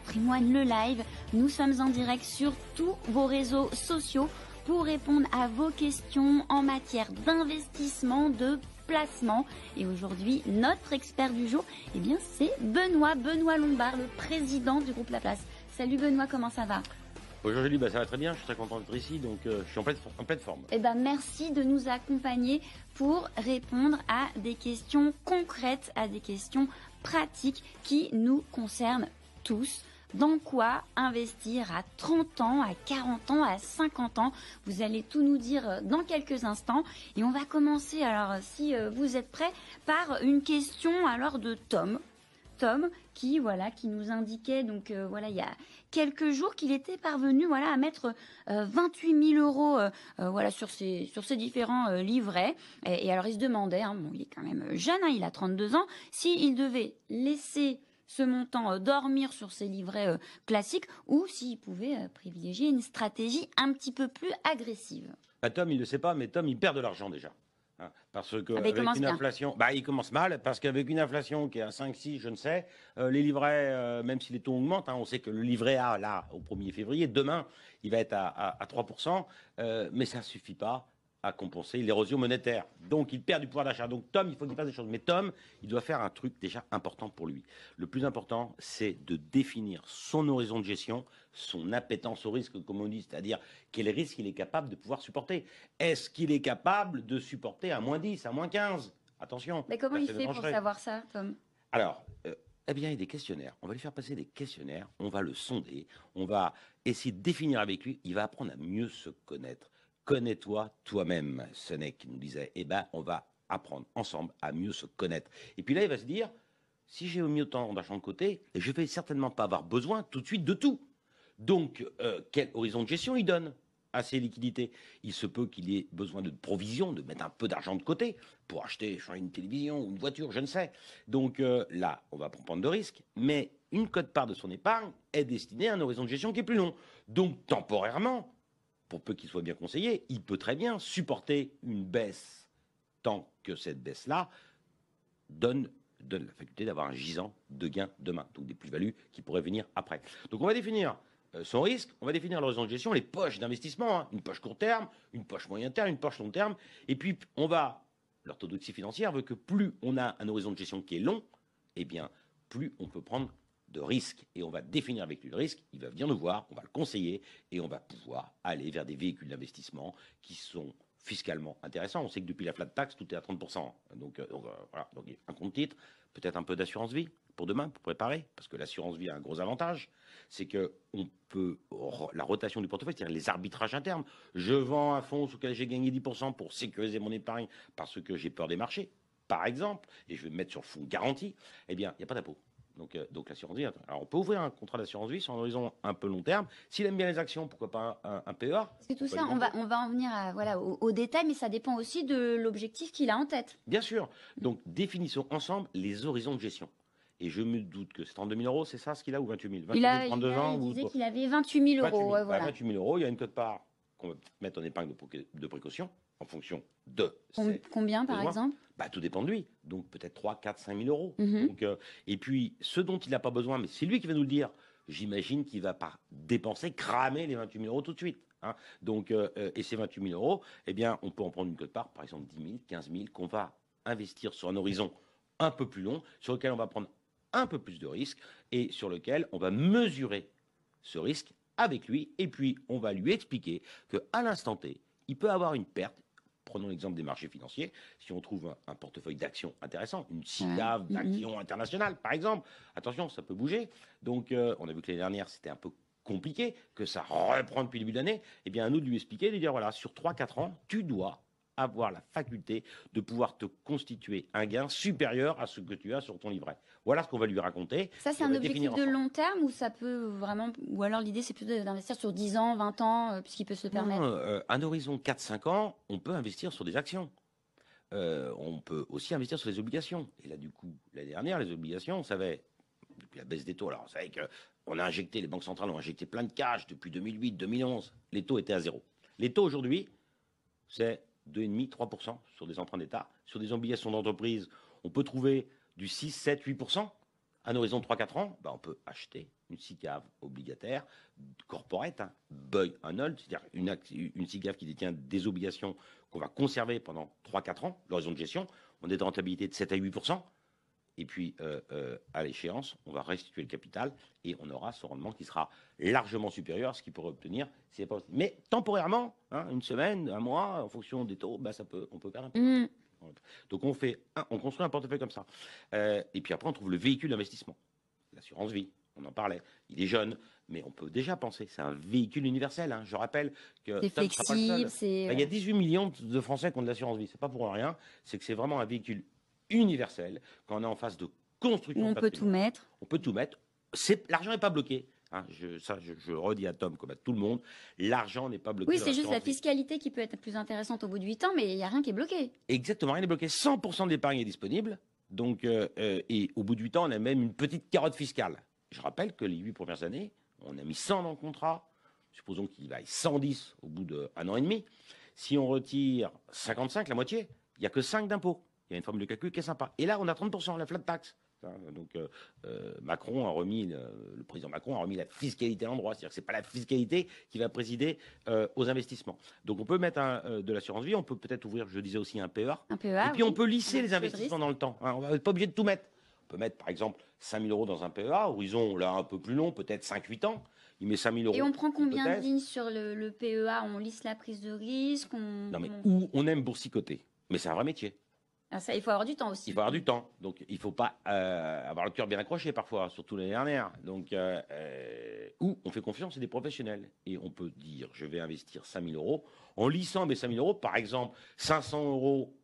patrimoine, le live. Nous sommes en direct sur tous vos réseaux sociaux pour répondre à vos questions en matière d'investissement, de placement. Et aujourd'hui, notre expert du jour, eh bien, c'est Benoît, Benoît Lombard, le président du groupe La Place. Salut Benoît, comment ça va? Bonjour Julie, bah, ça va très bien, je suis très content d'être ici, donc euh, je suis en pleine, en pleine forme. Eh ben, merci de nous accompagner pour répondre à des questions concrètes, à des questions pratiques qui nous concernent tous. Dans quoi investir à 30 ans, à 40 ans, à 50 ans? Vous allez tout nous dire euh, dans quelques instants. Et on va commencer, alors si euh, vous êtes prêts, par une question alors de Tom. Tom qui voilà qui nous indiquait donc euh, voilà il y a quelques jours qu'il était parvenu voilà à mettre 28 000 euros voilà sur ses sur ses différents livrets et, alors il se demandait hein, bon il est quand même jeune hein, il a 32 ans s'il devait laisser ce montant euh, dormir sur ses livrets euh, classiques ou s'il pouvait euh, privilégier une stratégie un petit peu plus agressive. Bah, Tom, il ne sait pas, mais Tom, il perd de l'argent déjà. Hein, parce que ah, avec une inflation, bah, il commence mal parce qu'avec une inflation qui est à 5, 6, je ne sais, les livrets, même si les taux augmentent, hein, on sait que le livret A là au 1er février, demain, il va être à, à, à 3%, mais ça ne suffit pas à compenser l'érosion monétaire. Donc il perd du pouvoir d'achat. Donc Tom, il faut qu'il fasse des choses. Mais Tom, il doit faire un truc déjà important pour lui. Le plus important, c'est de définir son horizon de gestion, son appétence au risque, comme on dit, c'est-à-dire quel risque il est capable de pouvoir supporter. Est-ce qu'il est capable de supporter à moins 10, à moins 15 Attention. Mais comment il fait pour savoir ça, Tom? Alors, euh, eh bien, il y a des questionnaires. On va lui faire passer des questionnaires, on va le sonder, on va essayer de définir avec lui. Il va apprendre à mieux se connaître connais-toi toi-même, Sénèque nous disait. Eh ben, on va apprendre ensemble à mieux se connaître. Et puis là, il va se dire, si j'ai mis autant d'argent de côté, je vais certainement pas avoir besoin tout de suite de tout. Donc, euh, quel horizon de gestion il donne à ses liquidités? Il se peut qu'il ait besoin de provision, de mettre un peu d'argent de côté pour acheter une télévision ou une voiture, je ne sais. Donc euh, là, on va prendre de risques, mais une cote-part de son épargne est destinée à un horizon de gestion qui est plus long. Donc, temporairement, pour peu qu'il soit bien conseillé, il peut très bien supporter une baisse tant que cette baisse-là donne, donne la faculté d'avoir un gisant de gains demain, donc des plus-values qui pourraient venir après. Donc on va définir euh, son risque, on va définir l'horizon de gestion, les poches d'investissement, hein. une poche court terme, une poche moyen terme, une poche long terme, et puis on va, l'orthodoxie financière veut que plus on a un horizon de gestion qui est long, eh bien plus on peut prendre de risque et on va définir avec lui le risque, il va venir nous voir, on va le conseiller et on va pouvoir aller vers des véhicules d'investissement qui sont fiscalement intéressants. On sait que depuis la flat tax, tout est à 30%. Donc, euh, voilà, donc un compte titre, peut-être un peu d'assurance vie pour demain, pour préparer, parce que l'assurance vie a un gros avantage, c'est que on peut la rotation du portefeuille, c'est-à-dire les arbitrages internes. Je vends un fonds sur lequel j'ai gagné 10% pour sécuriser mon épargne parce que j'ai peur des marchés, par exemple, et je vais me mettre sur fonds garanti. Eh bien, il n'y a pas d'impôt. Donc, euh, donc l'assurance vie. Alors, on peut ouvrir un contrat d'assurance vie sur un horizon un peu long terme. S'il aime bien les actions, pourquoi pas un, un PEA C'est tout ça. On va, on va en venir à, voilà, au, détail, mais ça dépend aussi de l'objectif qu'il a en tête. Bien sûr. Donc, définissons ensemble les horizons de gestion. Et je me doute que c'est 32 000 euros, c'est ça ce qu'il a, ou 28 000 il a, il disait qu'il avait 28 000 euros. 28 000, euros, il y a une cote-part qu'on va mettre en épargne de, précaution en fonction de. Combien, par exemple? Bah, Tout dépend de lui. Donc peut-être 3, 4, 5 000 euros. Mhm. Donc, euh, et puis, ce dont il n'a pas besoin, mais c'est lui qui va nous le dire, j'imagine qu'il va pas dépenser, cramer les 28 000 euros tout de suite. Hein. Donc, euh, euh, et ces 28 000 euros, eh bien, on peut en prendre une cote-part, par exemple 10 000, 15 000, qu'on va investir sur un horizon un peu plus long, sur lequel on va prendre un peu plus de risques et sur lequel on va mesurer ce risque avec lui, et puis on va lui expliquer qu'à l'instant T, il peut avoir une perte. Prenons l'exemple des marchés financiers. Si on trouve un, portefeuille d'actions intéressant, une SICAV d'actions internationales, par exemple, attention, ça peut bouger. Donc, euh, on a vu que l'année dernière, c'était un peu compliqué, que ça reprend depuis le début d'année. Eh bien, à nous de lui expliquer, de dire voilà, sur 3-4 ans, tu dois avoir la faculté de pouvoir te constituer un gain supérieur à ce que tu as sur ton livret. Voilà ce qu'on va lui raconter. Ça, c'est un objectif de long terme ou ça peut vraiment, ou alors l'idée c'est plutôt d'investir sur 10 ans, 20 ans, euh, puisqu'il peut se permettre? euh, Un horizon 4-5 ans, on peut investir sur des actions. Euh, on peut aussi investir sur les obligations. Et là, du coup, l'année dernière, les obligations, on savait, depuis la baisse des taux, alors on savait qu'on a injecté, les banques centrales ont injecté plein de cash depuis 2008, 2011. Les taux étaient à zéro. Les taux aujourd'hui, c'est 2,5-3% sur des emprunts d'État. Sur des obligations d'entreprise, on peut trouver du 6, 7, 8%. À un horizon de 3-4 ans, bah, on peut acheter une SICAV obligataire, corporate, hein, buy and hold, c'est-à-dire une, une SICAV qui détient des obligations qu'on va conserver pendant 3-4 ans, l'horizon de gestion. On est de rentabilité de 7 à 8 et puis, euh, euh, à l'échéance, on va restituer le capital et on aura ce rendement qui sera largement supérieur à ce qu'il pourrait obtenir. Pas... Mais temporairement, hein, une semaine, un mois, en fonction des taux, bah, ça peut, on peut perdre un peu. Mmh. Donc, on, fait on construit un portefeuille comme ça. Euh, et puis après, on trouve le véhicule d'investissement. L'assurance vie, on en parlait. Il est jeune, mais on peut déjà penser. C'est un véhicule universel. Hein. Je rappelle que. C'est flexible. Il y a 18 millions de Français qui ont de l'assurance vie. C'est pas pour rien. C'est que c'est vraiment un véhicule universel, quand on est en phase de construction. On peut tout mettre. On peut tout mettre. L'argent n'est pas bloqué. Hein. je, ça, je, redis à Tom comme à tout le monde, l'argent n'est pas bloqué. Oui, c'est juste la fiscalité qui peut être plus intéressante au bout de 8 ans, mais il n'y a rien qui est bloqué. Exactement, rien n'est bloqué. 100% de l'épargne est disponible. Donc, euh, euh, et au bout de 8 ans, on a même une petite carotte fiscale. Je rappelle que les 8 premières années, on a mis 100 dans le contrat. Supposons qu'il vaille 110 au bout d'un an et demi. Si on retire 55, la moitié, il n'y a que 5 d'impôts. Il y a une formule de calcul qui est sympa. Et là, on a 30%, la flat tax. Donc euh, euh, Macron a remis, le, président Macron a remis la fiscalité à l'endroit, c'est-à-dire que c'est pas la fiscalité qui va présider euh, aux investissements. Donc on peut mettre un, de l'assurance vie, on peut peut-être ouvrir, je disais aussi un PEA. Un PEA et puis on peut lisser les investissements dans le temps. Hein. on n'est pas obligé de tout mettre. On peut mettre par exemple 5 000 euros dans un PEA, horizon là un peu plus long, peut-être 5-8 ans. Il met 5 000 euros. Et on prend combien de lignes sur le, PEA On lisse la prise de risque Non mais où on aime boursicoter. Mais c'est un vrai métier. Ah, il faut avoir du temps aussi. Il faut avoir du temps. Donc, il ne faut pas euh, avoir le cœur bien accroché parfois, surtout l'année dernière. Donc, euh, euh, où on fait confiance à des professionnels. Et on peut dire, je vais investir 5 000 euros. En lissant mes 5 000 euros, par exemple, 500 euros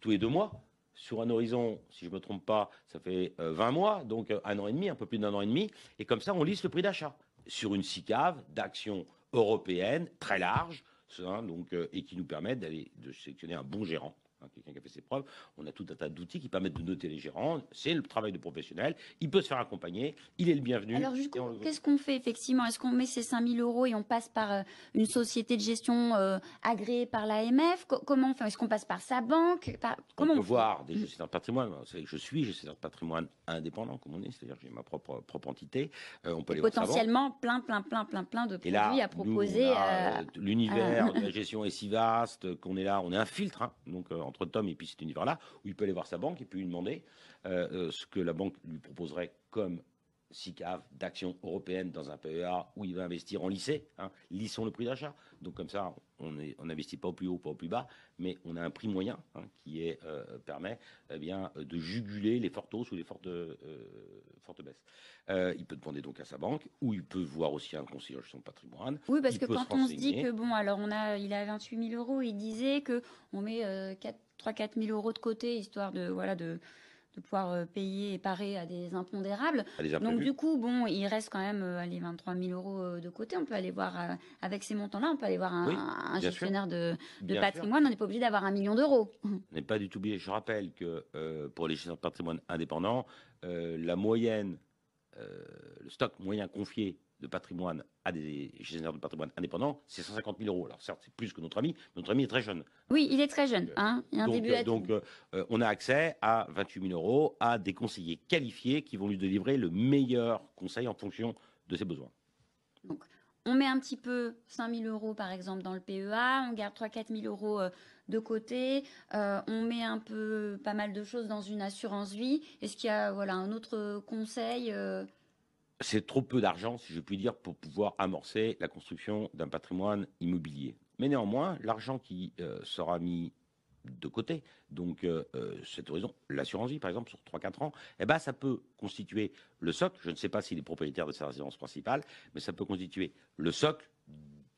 tous les deux mois, sur un horizon, si je ne me trompe pas, ça fait 20 mois, donc un an et demi, un peu plus d'un an et demi. Et comme ça, on lisse le prix d'achat sur une SICAV d'actions européennes très large, hein, donc, et qui nous permettent d'aller de sélectionner un bon gérant quelqu'un qui a fait ses preuves. On a tout un tas d'outils qui permettent de noter les gérants. C'est le travail de professionnel. Il peut se faire accompagner. Il est le bienvenu. Alors, qu'est-ce qu'on fait effectivement? Est-ce qu'on met ces 5000 euros et on passe par euh, une société de gestion euh, agréée par l'AMF Comment on fait? Est-ce qu'on passe par sa banque? Comment on, peut voir des gestionnaires de patrimoine. Je suis gestionnaire de patrimoine indépendant, comme on est, c'est-à-dire que j'ai ma propre, propre entité. Euh, on peut potentiellement plein, plein, plein, plein, plein de produits à proposer. L'univers de la gestion est si vaste qu'on est là, on est un filtre. Hein. donc, Tom et puis cet univers-là, où il peut aller voir sa banque et puis lui demander euh, euh, ce que la banque lui proposerait comme SICAV d'actions européennes dans un PEA où il va investir en lycée. Hein. Lissons le prix d'achat. Donc comme ça, on n'investit pas au plus haut, pas au plus bas, mais on a un prix moyen hein, qui est, euh, permet eh bien, de juguler les fortes hausses ou les fortes, euh, fortes baisses. Euh, il peut demander donc à sa banque, ou il peut voir aussi un conseiller de son patrimoine. Oui, parce que quand on se dit que, bon, alors on a, il a 28 000 euros, il disait qu'on met 3-4 000 euros de côté, histoire de, voilà, de de pouvoir euh, payer et parer à des impondérables. Donc du coup, bon, il reste quand même euh, les 23 000 euros euh, de côté. On peut aller voir avec ces montants-là, on peut aller voir un, gestionnaire de, patrimoine. On n'est pas obligé d'avoir un million d'euros. On n'est pas du tout obligé. Je rappelle que pour les gestionnaires de patrimoine indépendants, la moyenne, le stock moyen confié de patrimoine à des gestionnaires de patrimoine indépendants, c'est 150 000 euros. Alors certes, c'est plus que notre ami, mais notre ami est très jeune. Oui, il est très jeune. Hein il y a un donc, début à donc euh, on a accès à 28 000 euros à des conseillers qualifiés qui vont lui délivrer le meilleur conseil en fonction de ses besoins. Donc, on met un petit peu 5 000 euros, par exemple, dans le PEA, on garde 3-4 000 euros euh, de côté, euh, on met un peu pas mal de choses dans une assurance vie. Est-ce qu'il y a voilà, un autre conseil c'est trop peu d'argent, si je puis dire, pour pouvoir amorcer la construction d'un patrimoine immobilier. Mais néanmoins, l'argent qui euh, sera mis de côté, donc euh, euh, cette horizon, l'assurance vie par exemple sur 3-4 ans, eh ben, ça peut constituer le socle, je ne sais pas s'il est propriétaire de sa résidence principale, mais ça peut constituer le socle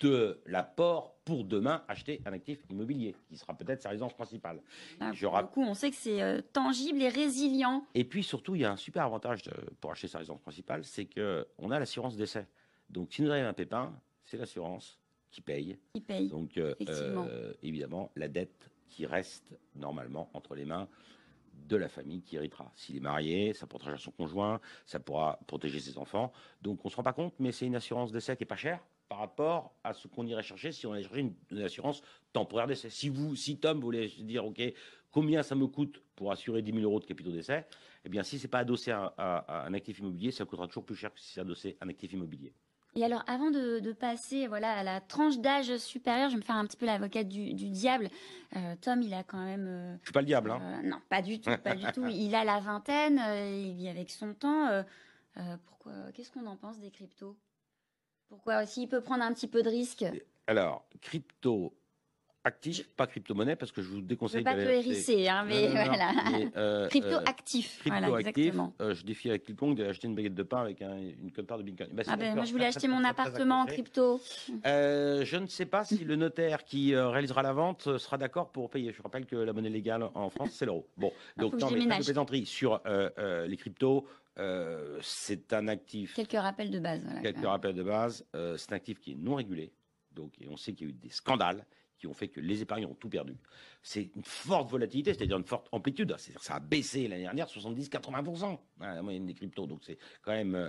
de l'apport pour demain acheter un actif immobilier, qui sera peut-être sa résidence principale. Ah, pour coup, on sait que c'est euh, tangible et résilient. Et puis surtout, il y a un super avantage pour acheter sa résidence principale, c'est qu'on a l'assurance d'essai. Donc si nous arrive un pépin, c'est l'assurance qui paye. Qui paye. Donc euh, euh, évidemment, la dette qui reste normalement entre les mains de la famille qui héritera. S'il est marié, ça protégera son conjoint, ça pourra protéger ses enfants. Donc on ne se rend pas compte, mais c'est une assurance d'essai qui est pas chère par rapport à ce qu'on irait chercher si on allait chercher une, assurance temporaire d'essai. Si vous, si Tom voulait dire, OK, combien ça me coûte pour assurer 10 000 euros de capitaux d'essai Eh bien, si c'est pas adossé à, un actif immobilier, ça coûtera toujours plus cher que si c'est adossé à un actif immobilier. Et alors, avant de, passer voilà, à la tranche d'âge supérieure, je vais me faire un petit peu l'avocate du, diable. Euh, Tom, il a quand même. Euh, je suis pas le diable, hein euh, Non, pas du tout, pas du tout. Il a la vingtaine, il vit avec son temps. pourquoi Qu'est-ce qu'on en pense des cryptos? Pourquoi? Aussi il peut prendre un petit peu de risque. Alors, crypto, actif, pas crypto-monnaie, parce que je vous déconseille. Je ne pas hérisser, hein, mais voilà. Euh, crypto euh. Crypto. Euh, je défie avec quiconque d'acheter une baguette de pain avec une quinte de Bitcoin. Bah, ah ben, moi, je voulais acheter mon appartement en crypto. je ne sais pas si le notaire qui réalisera la vente sera d'accord pour payer. Je rappelle que la monnaie légale en France, c'est l'euro. Bon, ah, donc, non, mais plaisanterie sur les cryptos. c'est un actif. Quelques rappels de base. quelques rappels de base. c'est un actif qui est non régulé. Donc, et on sait qu'il y a eu des scandales qui ont fait que les épargnants ont tout perdu. C'est une forte volatilité, c'est-à-dire une forte amplitude. C'est-à-dire ça a baissé l'année dernière 70-80%, hein, la moyenne des cryptos. Donc c'est quand même euh,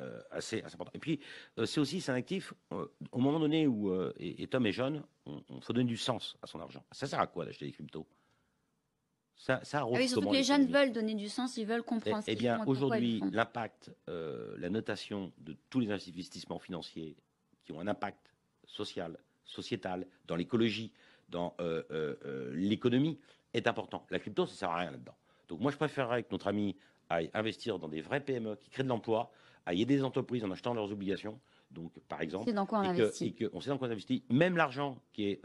euh, assez, important. Et puis euh, c'est aussi un actif, au moment donné où et, Tom est jeune, on, faut donner du sens à son argent. Ça sert à quoi d'acheter des cryptos? Ça, ça ah oui, surtout que les jeunes veulent donner du sens, ils veulent comprendre eh, Eh bien, aujourd'hui, l'impact, la notation de tous les investissements financiers qui ont un impact social, sociétale, dans l'écologie, dans euh, euh, euh, l'économie, est important. La crypto, ça ne sert à rien là-dedans. Donc moi, je préférerais que notre ami aille investir dans des vrais PME qui créent de l'emploi, aille aider des entreprises en achetant leurs obligations. Donc, par exemple, dans quoi on investit. Que, on sait dans quoi on investit. Même l'argent qui est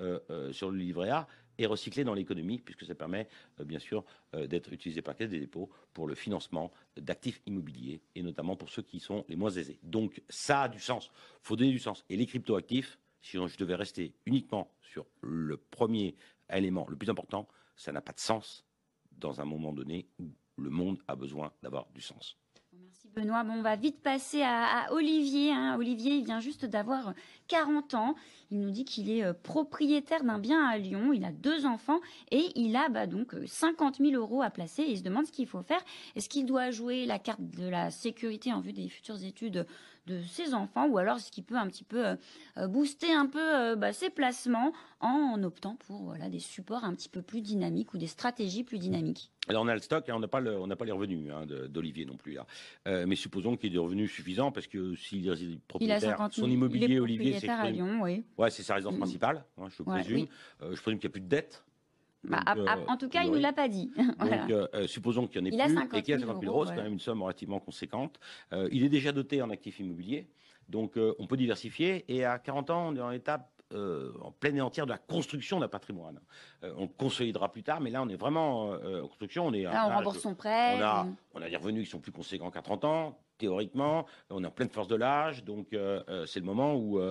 sur le livret A est recyclé dans l'économie, puisque ça permet, bien sûr, d'être utilisé par Caisse des dépôts pour le financement d'actifs immobiliers, et notamment pour ceux qui sont les moins aisés. Donc, ça a du sens. Il faut donner du sens. Et les cryptoactifs, si je devais rester uniquement sur le premier élément, le plus important, ça n'a pas de sens dans un moment donné où le monde a besoin d'avoir du sens. Merci Benoît. Bon, on va vite passer à, Olivier. Hein. Olivier, il vient juste d'avoir 40 ans. Il nous dit qu'il est euh, propriétaire d'un bien à Lyon. Il a deux enfants et il a bah, donc 50 euh, 000 euros à placer. Il se demande ce qu'il faut faire. Est-ce qu'il doit jouer la carte de la sécurité en vue des futures études de ses enfants ou alors ce qui peut un petit peu euh, euh, booster un peu euh, bah, ses placements en optant pour voilà, des supports un petit peu plus dynamiques ou des stratégies plus dynamiques. Alors on a le stock, et hein, on n'a pas, le, pas les revenus hein, d'Olivier non plus. Là. mais supposons qu'il ait des revenus suffisants parce que s'il est propriétaire, son immobilier, Olivier, c'est oui. ouais, c'est sa résidence mm. principale, hein, je présume. je présume qu'il n'y a plus de dette. Bah, en tout cas, il ne nous l'a pas dit. Donc, supposons qu'il y en ait plus et qu'il y a 50 000 euros, c'est quand même une somme relativement conséquente. il est déjà doté en actifs immobiliers, donc on peut diversifier. Et à 40 ans, on est en étape en pleine et entière de la construction d'un patrimoine. on consolidera plus tard, mais là, on est vraiment en construction. On est là, on rembourse son prêt. On a, on a des revenus qui sont plus conséquents qu'à 30 ans théoriquement, on est en pleine force de l'âge, donc c'est le moment où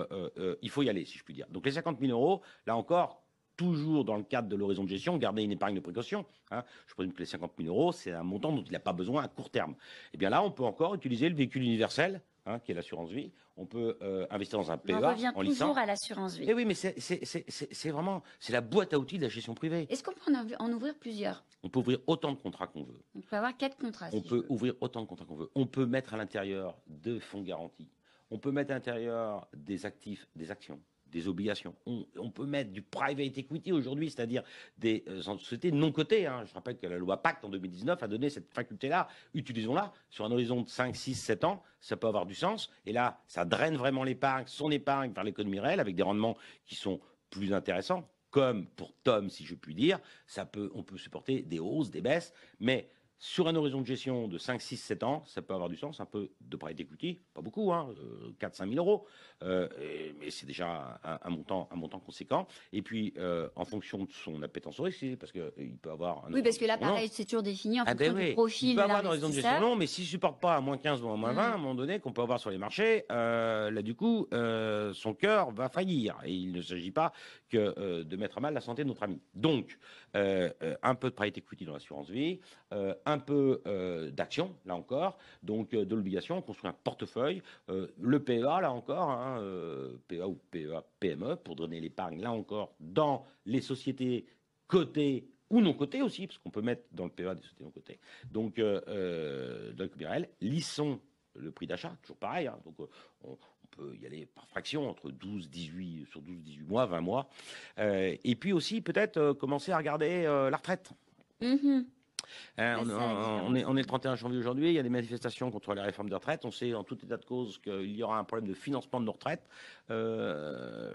il faut y aller, si je puis dire. Donc les 50 000 euros, là encore, toujours dans le cadre de l'horizon de gestion, garder une épargne de précaution. Hein. Je présume que les 50 000 euros, c'est un montant dont il n'a pas besoin à court terme. Et eh bien là, on peut encore utiliser le véhicule universel, hein, qui est l'assurance vie. On peut euh, investir dans un PEA. On revient toujours à l'assurance vie. Et eh oui, mais c'est vraiment c'est la boîte à outils de la gestion privée. Est-ce qu'on peut en ouvrir plusieurs? On peut ouvrir autant de contrats qu'on veut. On peut avoir quatre contrats. On peut ouvrir autant de contrats qu'on veut. On peut mettre à l'intérieur deux fonds garantis. On peut mettre à l'intérieur des actifs, des actions des obligations. On, peut mettre du private equity aujourd'hui, c'est-à-dire des euh, sociétés non cotées. Hein. Je rappelle que la loi Pacte en 2019 a donné cette faculté-là. Utilisons-la sur un horizon de 5, 6, 7 ans. Ça peut avoir du sens. Et là, ça draine vraiment l'épargne, son épargne vers l'économie réelle avec des rendements qui sont plus intéressants. Comme pour Tom, si je puis dire, ça peut, on peut supporter des hausses, des baisses, mais sur un horizon de gestion de 5, 6, 7 ans, ça peut avoir du sens, un peu de private equity, pas beaucoup, hein, 4, 5 000 euros, euh, mais c'est déjà un, montant, un montant conséquent. Et puis, euh, en fonction de son appétence au risque, parce qu'il euh, peut avoir... Un oui, parce que là, pareil, c'est toujours défini en ah fonction ben du profil Il peut avoir un horizon de gestion long, mais s'il ne supporte pas à moins 15 ou à moins 20, mm. à un moment donné, qu'on peut avoir sur les marchés, là, du coup, son cœur va faillir. Et il ne s'agit pas que de mettre à mal la santé de notre ami. Donc, un peu de private equity dans l'assurance vie, un peu euh, d'action, là encore, donc euh, de l'obligation, on construit un portefeuille, euh, le PEA, là encore, hein, PEA ou PEA, PME, pour donner l'épargne, là encore, dans les sociétés cotées ou non cotées aussi, parce qu'on peut mettre dans le PEA des sociétés non cotées. Donc, euh, le lissons le prix d'achat, toujours pareil, hein, donc on, peut y aller par fraction, entre 12, 18, sur 12, 18 mois, 20 mois. Euh, et puis aussi, peut-être euh, commencer à regarder euh, la retraite. Mhm. Hein, on, est, on est le 31 janvier aujourd'hui, il y a des manifestations contre la réforme des retraites. On sait en tout état de cause qu'il y aura un problème de financement de nos retraites. Euh,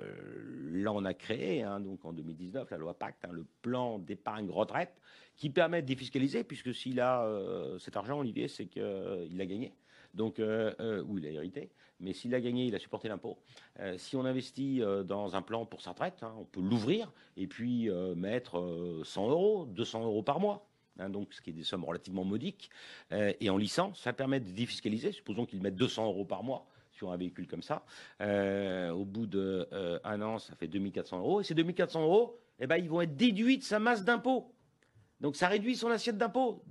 là, on a créé, hein, donc en 2019, la loi Pacte, hein, le plan d'épargne retraite, qui permet de défiscaliser, puisque s'il a euh, cet argent, Olivier, c'est qu'il a gagné. Donc, euh, euh, ou il a hérité, mais s'il a gagné, il a supporté l'impôt. Euh, si on investit euh, dans un plan pour sa retraite, on peut l'ouvrir et puis euh, mettre euh, 100 euros, 200 euros par mois hein, donc ce qui est des sommes relativement modiques, euh, et en licence, ça permet de défiscaliser. Supposons qu'ils mettent 200 euros par mois sur un véhicule comme ça. Euh, au bout d'un an, ça fait 2400 euros. Et ces 2400 euros, eh ben, ils vont être déduits de sa masse d'impôt. Donc ça réduit son assiette d'impôt.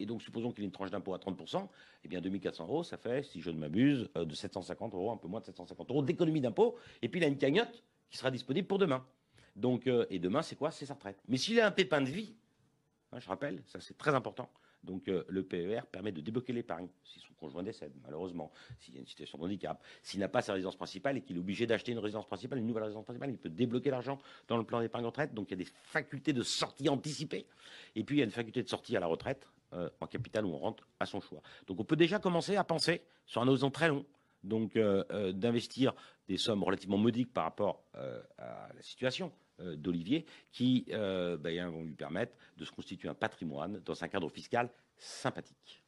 Et donc, supposons qu'il ait une tranche d'impôt à 30%, eh bien 2400 euros, ça fait, si je ne m'abuse, euh, de 750 euros, un peu moins de 750 euros d'économie d'impôt. Et puis il a une cagnotte qui sera disponible pour demain. Donc, euh, et demain, c'est quoi? C'est sa retraite. Mais s'il a un pépin de vie, Hein, je rappelle, ça c'est très important. Donc euh, le PER permet de débloquer l'épargne si son conjoint décède, malheureusement, s'il y a une situation de handicap, s'il n'a pas sa résidence principale et qu'il est obligé d'acheter une résidence principale, une nouvelle résidence principale, il peut débloquer l'argent dans le plan d'épargne retraite. Donc il y a des facultés de sortie anticipée. Et puis il y a une faculté de sortie à la retraite euh, en capital ou en rente à son choix. Donc on peut déjà commencer à penser sur un horizon très long. Donc euh, d'investir des sommes relativement modiques par rapport à la situation d'Olivier qui euh, ben, vont lui permettre de se constituer un patrimoine dans un cadre fiscal sympathique.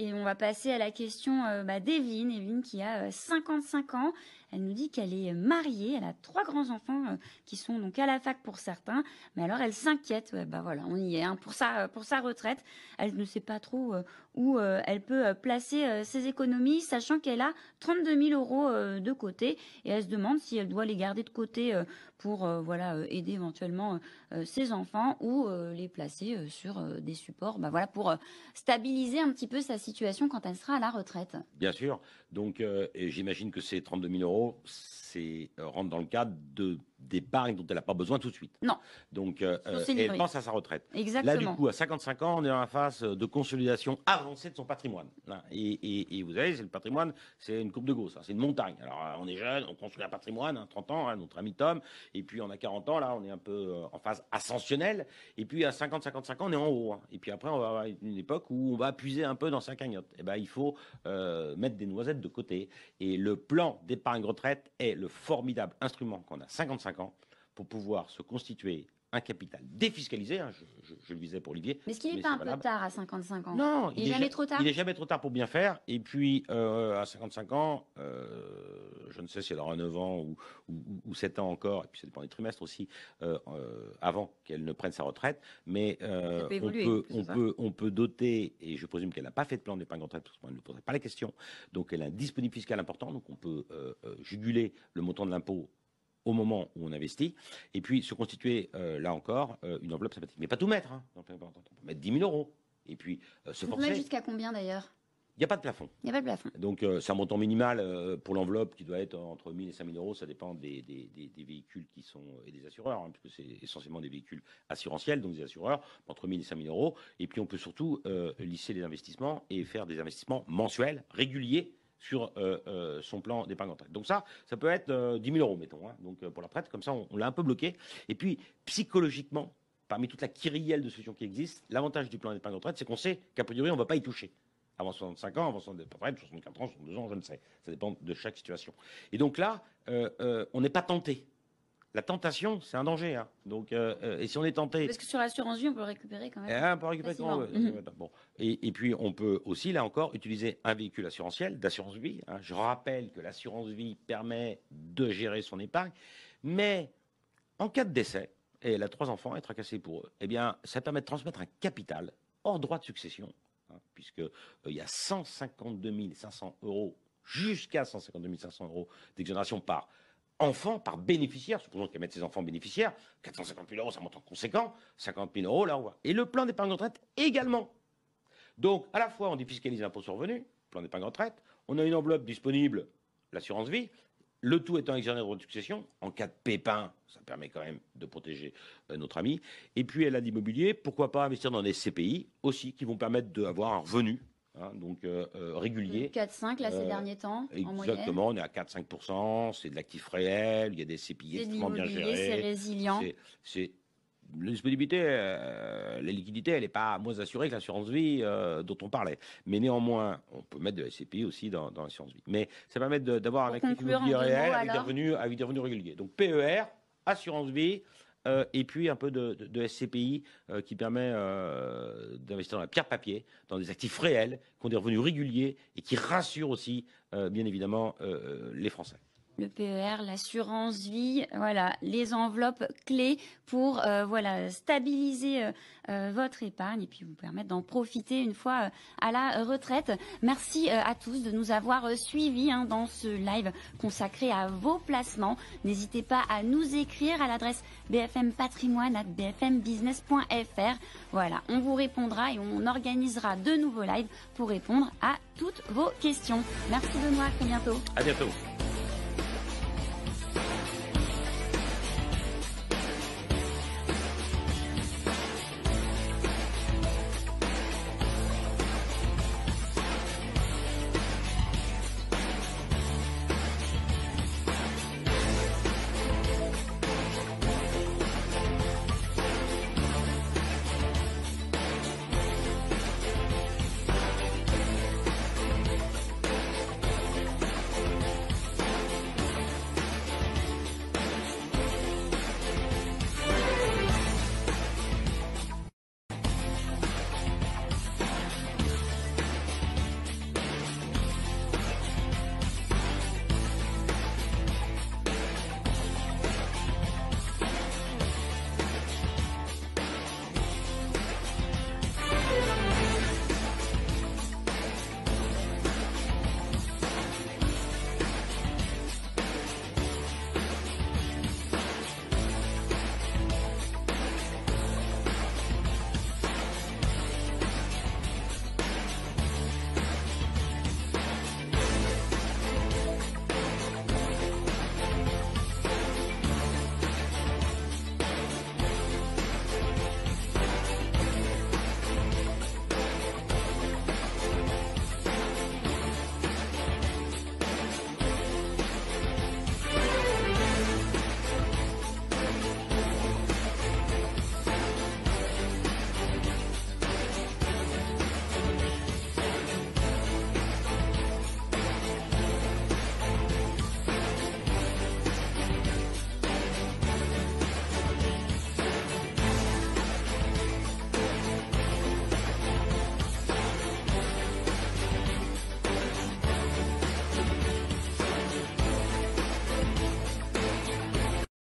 Et on va passer à la question euh, bah, d'Evelyne. Evelyne qui a euh, 55 ans. Elle nous dit qu'elle est mariée. Elle a trois grands-enfants euh, qui sont donc à la fac pour certains. Mais alors elle s'inquiète. Ouais, bah voilà, on y est. hein, pour, sa, pour sa retraite, elle ne sait pas trop euh, où euh, elle peut euh, placer euh, ses économies, sachant qu'elle a 32 000 euros euh, de côté. Et elle se demande si elle doit les garder de côté euh, pour euh, voilà, euh, aider éventuellement euh, ses enfants ou euh, les placer euh, sur euh, des supports bah, voilà, pour euh, stabiliser un petit peu sa situation quand elle sera à la retraite. Bien sûr. Donc, euh, j'imagine que ces 32 000 euros, c'est euh, rentre dans le cadre de d'épargne dont elle n'a pas besoin tout de suite. Non. Donc, euh, euh elle pense à sa retraite. Exactement. Là, du coup, à 55 ans, on est dans la phase de consolidation avancée de son patrimoine. Et, vous savez, c'est le patrimoine, c'est une coupe de gauche, hein. c'est une montagne. Alors, euh, on est jeune, on construit un patrimoine, hein, 30 ans, hein, notre ami Tom, et puis on a 40 ans, là, on est un peu euh, en phase ascensionnelle, et puis à 50-55 ans, on est en haut. Et puis après, on va avoir une époque où on va puiser un peu dans sa cagnotte. Et ben, il faut mettre des noisettes de côté. Et le plan d'épargne retraite est le formidable instrument qu'on a 55 pour pouvoir se constituer un capital défiscalisé, hein, je, le visais pour Olivier. Mais ce qu'il n'est pas un peu tard à 55 ans? Non, il n'est jamais trop tard? Il n'est jamais trop tard pour bien faire. Et puis, euh, à 55 ans, euh, je ne sais si elle aura 9 ans ou, ou, 7 ans encore, et puis ça dépend des trimestres aussi, euh, avant qu'elle ne prenne sa retraite. Mais on, peut, on, peut, doter, et je présume qu'elle n'a pas fait de plan d'épargne retraite parce qu'on ne lui poserait pas la question, donc elle a un disponible fiscal important, donc on peut juguler le montant de l'impôt au moment où on investit, et puis se constituer, euh, là encore, euh, une enveloppe sympathique. Mais pas tout mettre. Hein. On peut mettre 10 000 euros. Et puis euh, se On forcer. jusqu'à combien d'ailleurs? Il n'y a pas de plafond. Il n'y a pas de plafond. Donc c'est un montant minimal pour l'enveloppe qui doit être entre 1000 et 5000 euros. Ça dépend des, des- des- des véhicules qui sont et des assureurs, hein, puisque c'est essentiellement des véhicules assurantiels, donc des assureurs, entre 1000 et 5000 euros. Et puis on peut surtout lisser les investissements et faire des investissements mensuels, réguliers sur euh, euh, son plan d'épargne retraite. Donc ça, ça peut être euh, 10 000 euros, mettons, hein, donc euh, pour la retraite, comme ça on, l'a un peu bloqué. Et puis psychologiquement, parmi toute la kyrielle de solutions qui existent, l'avantage du plan d'épargne retraite, c'est qu'on sait qu'a priori on ne va pas y toucher avant 65 ans, avant 64 64 ans, 62 ans, je ne sais. Ça dépend de chaque situation. Et donc là, euh, euh, on n'est pas tenté. La tentation, c'est un danger. hein. Donc, euh, euh, et si on est tenté, Parce que sur l'assurance vie, on peut le récupérer quand eh, même. on peut récupérer quand. Mhm. Bon. Et, et puis, on peut aussi, là encore, utiliser un véhicule assurantiel, d'assurance vie. hein. Je rappelle que l'assurance vie permet de gérer son épargne, mais en cas de décès, et elle a trois enfants, et tracassée pour eux, eh bien, ça permet de transmettre un capital hors droit de succession, hein, puisque euh, il y a 152 500 euros jusqu'à 152 500 euros d'exonération par enfant, par bénéficiaire, supposons qu'elle mette ses enfants bénéficiaires, 450 000 euros, ça monte en conséquent, 50 000 euros, là, on voit. Et le plan d'épargne retraite également. Donc, à la fois, on défiscalise l'impôt sur le revenu, plan d'épargne retraite, on a une enveloppe disponible, l'assurance vie, le tout étant exonéré de succession, en cas de pépin, ça permet quand même de protéger euh, notre ami. Et puis, elle a l'immobilier, pourquoi pas investir dans des CPI aussi, qui vont permettre d'avoir un revenu hein, donc euh, euh, régulier. 4-5 là ces Euh, derniers temps en moyenne. Exactement, on est à 4-5%, c'est de l'actif réel, il y a des CPI extrêmement bien l'immobilier, c'est gérés. résilient. C'est- la disponibilité, euh, la liquidité, elle n'est pas moins assurée que l'assurance vie euh, dont on parlait. Mais néanmoins, on peut mettre de la SCPI aussi dans, dans l'assurance vie. Mais ça permet d'avoir un actif immobilier réel avec des, revenus, avec des revenus réguliers. Donc PER, assurance vie, euh, et puis un peu de, SCPI euh, qui permet euh, d'investir dans la pierre papier, dans des actifs réels, qui ont des revenus réguliers et qui rassurent aussi, bien évidemment, les Français. Le PER, l'assurance vie, voilà, les enveloppes clés pour euh, voilà stabiliser euh, euh, votre épargne et puis vous permettre d'en profiter une fois à la retraite. Merci à tous de nous avoir suivis hein, dans ce live consacré à vos placements. N'hésitez pas à nous écrire à l'adresse bfmpatrimoine@bfmbusiness.fr. Voilà, on vous répondra et on organisera de nouveaux lives pour répondre à toutes vos questions. Merci Benoît, à bientôt. À bientôt.